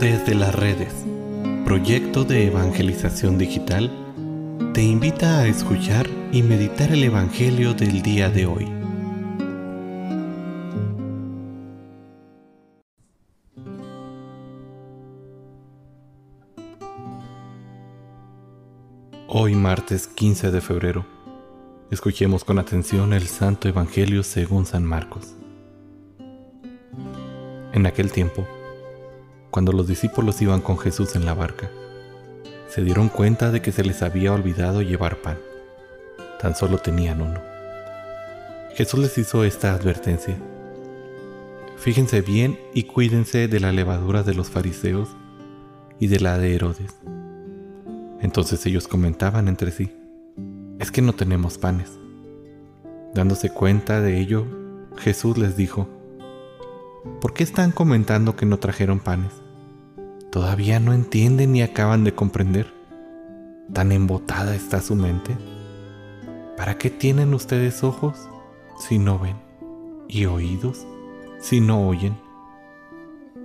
Desde las redes, proyecto de evangelización digital, te invita a escuchar y meditar el Evangelio del día de hoy. Hoy martes 15 de febrero, escuchemos con atención el Santo Evangelio según San Marcos. En aquel tiempo, cuando los discípulos iban con Jesús en la barca, se dieron cuenta de que se les había olvidado llevar pan. Tan solo tenían uno. Jesús les hizo esta advertencia. Fíjense bien y cuídense de la levadura de los fariseos y de la de Herodes. Entonces ellos comentaban entre sí, es que no tenemos panes. Dándose cuenta de ello, Jesús les dijo, ¿por qué están comentando que no trajeron panes? Todavía no entienden ni acaban de comprender. Tan embotada está su mente. ¿Para qué tienen ustedes ojos si no ven? ¿Y oídos si no oyen?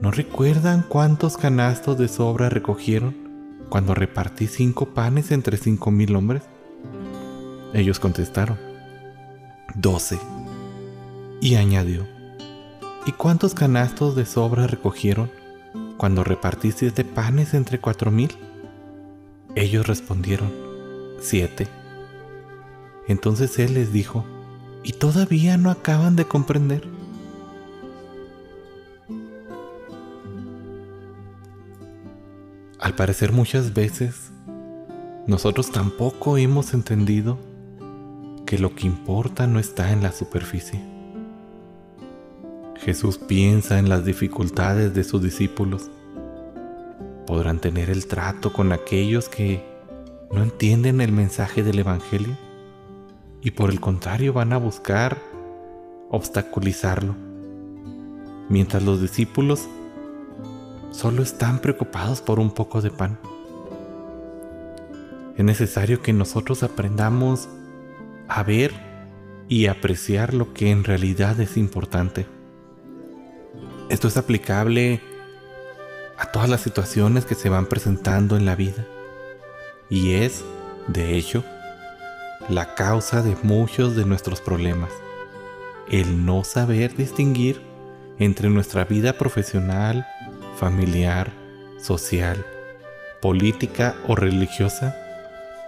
¿No recuerdan cuántos canastos de sobra recogieron cuando repartí cinco panes entre cinco mil hombres? Ellos contestaron, doce. Y añadió, ¿y cuántos canastos de sobra recogieron cuando repartí siete panes entre cuatro mil? Ellos respondieron, siete. Entonces él les dijo, ¿y todavía no acaban de comprender? Al parecer muchas veces nosotros tampoco hemos entendido que lo que importa no está en la superficie. Jesús piensa en las dificultades de sus discípulos. ¿Podrán tener el trato con aquellos que no entienden el mensaje del Evangelio? Y por el contrario van a buscar obstaculizarlo. Mientras los discípulos solo están preocupados por un poco de pan. Es necesario que nosotros aprendamos a ver y apreciar lo que en realidad es importante. Esto es aplicable a todas las situaciones que se van presentando en la vida. Y es, de hecho, la causa de muchos de nuestros problemas. El no saber distinguir entre nuestra vida profesional, familiar, social, política o religiosa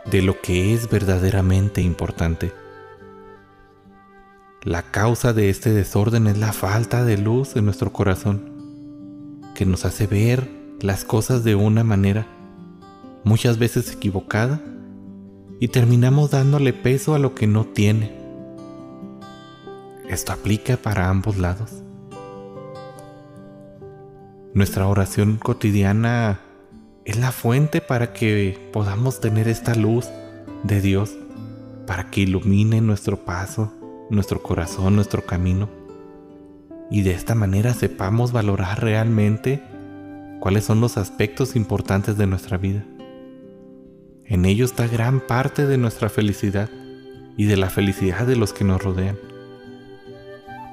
de lo que es verdaderamente importante. La causa de este desorden es la falta de luz en nuestro corazón, que nos hace ver las cosas de una manera, muchas veces equivocada, y terminamos dándole peso a lo que no tiene. Esto aplica para ambos lados. Nuestra oración cotidiana es la fuente para que podamos tener esta luz de Dios, para que ilumine nuestro paso nuestro corazón, nuestro camino, y de esta manera sepamos valorar realmente cuáles son los aspectos importantes de nuestra vida. En ello está gran parte de nuestra felicidad y de la felicidad de los que nos rodean.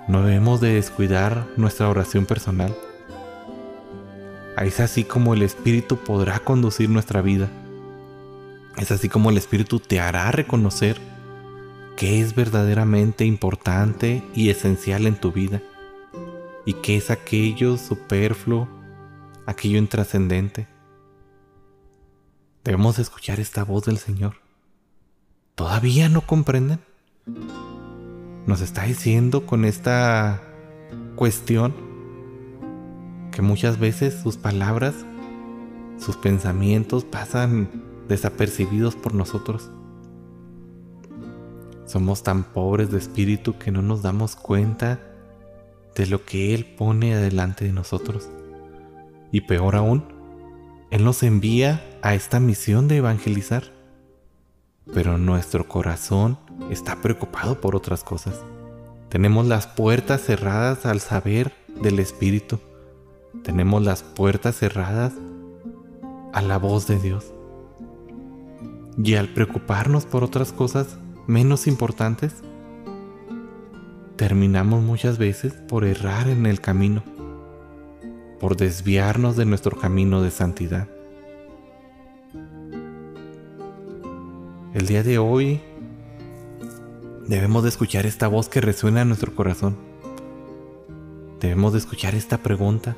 No debemos de descuidar nuestra oración personal. Es así como el Espíritu podrá conducir nuestra vida. Es así como el Espíritu te hará reconocer qué es verdaderamente importante y esencial en tu vida y qué es aquello superfluo, aquello intrascendente. Debemos escuchar esta voz del Señor. ¿Todavía no comprenden? Nos está diciendo con esta cuestión que muchas veces sus palabras, sus pensamientos pasan desapercibidos por nosotros. Somos tan pobres de espíritu que no nos damos cuenta de lo que Él pone adelante de nosotros. Y peor aún, Él nos envía a esta misión de evangelizar. Pero nuestro corazón está preocupado por otras cosas. Tenemos las puertas cerradas al saber del Espíritu. Tenemos las puertas cerradas a la voz de Dios. Y al preocuparnos por otras cosas, menos importantes, terminamos muchas veces por errar en el camino. por desviarnos de nuestro camino de santidad. El día de hoy debemos de escuchar esta voz que resuena en nuestro corazón. Debemos de escuchar esta pregunta,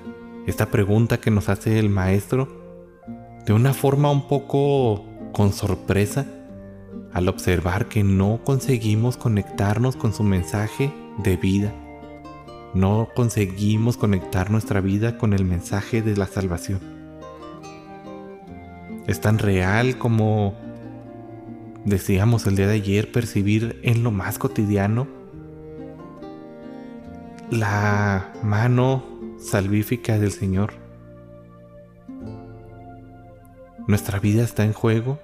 esta pregunta que nos hace el maestro de una forma un poco con sorpresa al observar que no conseguimos conectarnos con su mensaje de vida. No conseguimos conectar nuestra vida con el mensaje de la salvación. Es tan real como decíamos el día de ayer, percibir en lo más cotidiano la mano salvífica del Señor. Nuestra vida está en juego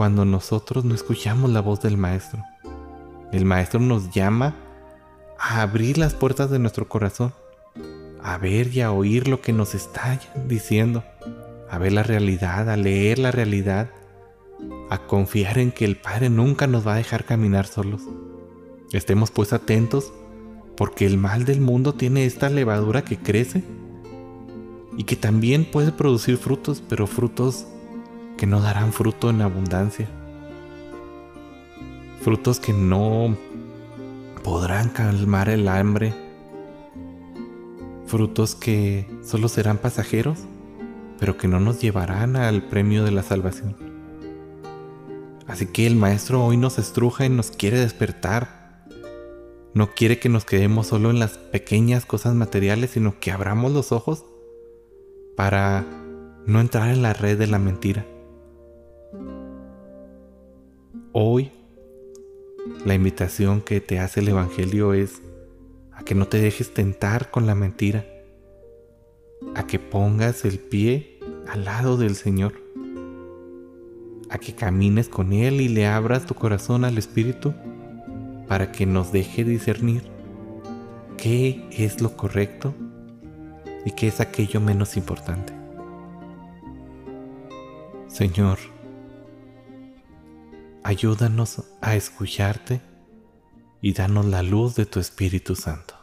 cuando nosotros no escuchamos la voz del Maestro. El Maestro nos llama a abrir las puertas de nuestro corazón, a ver y a oír lo que nos está diciendo, a ver la realidad, a leer la realidad, a confiar en que el Padre nunca nos va a dejar caminar solos. Estemos pues atentos porque el mal del mundo tiene esta levadura que crece y que también puede producir frutos, pero frutos que no darán fruto en abundancia. Frutos que no podrán calmar el hambre. Frutos que solo serán pasajeros, pero que no nos llevarán al premio de la salvación. Así que el Maestro hoy nos estruja y nos quiere despertar. No quiere que nos quedemos solo en las pequeñas cosas materiales, sino que abramos los ojos para no entrar en la red de la mentira. Hoy la invitación que te hace el Evangelio es a que no te dejes tentar con la mentira, a que pongas el pie al lado del Señor, a que camines con Él y le abras tu corazón al Espíritu para que nos deje discernir qué es lo correcto y qué es aquello menos importante. Señor, Ayúdanos a escucharte y danos la luz de tu Espíritu Santo.